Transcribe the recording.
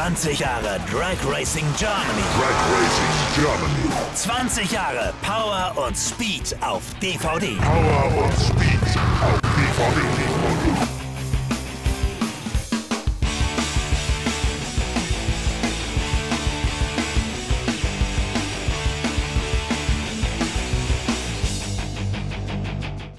20 Jahre Drag Racing Germany. Drag Racing Germany. 20 Jahre Power und Speed auf DVD. Power und Speed auf DVD.